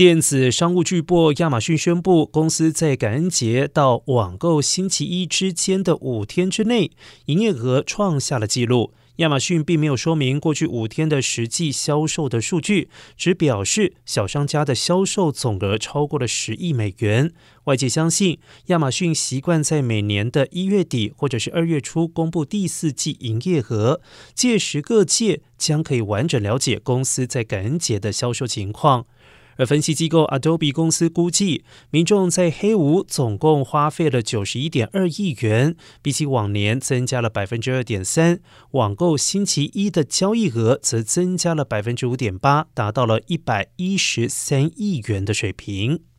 电子商务巨擘亚马逊宣布，公司在感恩节到网购星期一之间的五天之内，营业额创下了纪录。亚马逊并没有说明过去五天的实际销售的数据，只表示小商家的销售总额超过了十亿美元。外界相信，亚马逊习惯在每年的一月底或者是二月初公布第四季营业额，届时各界将可以完整了解公司在感恩节的销售情况。而分析机构 Adobe 公司估计，民众在黑五总共花费了九十一点二亿元，比起往年增加了百分之二点三。网购星期一的交易额则增加了百分之五点八，达到了一百一十三亿元的水平。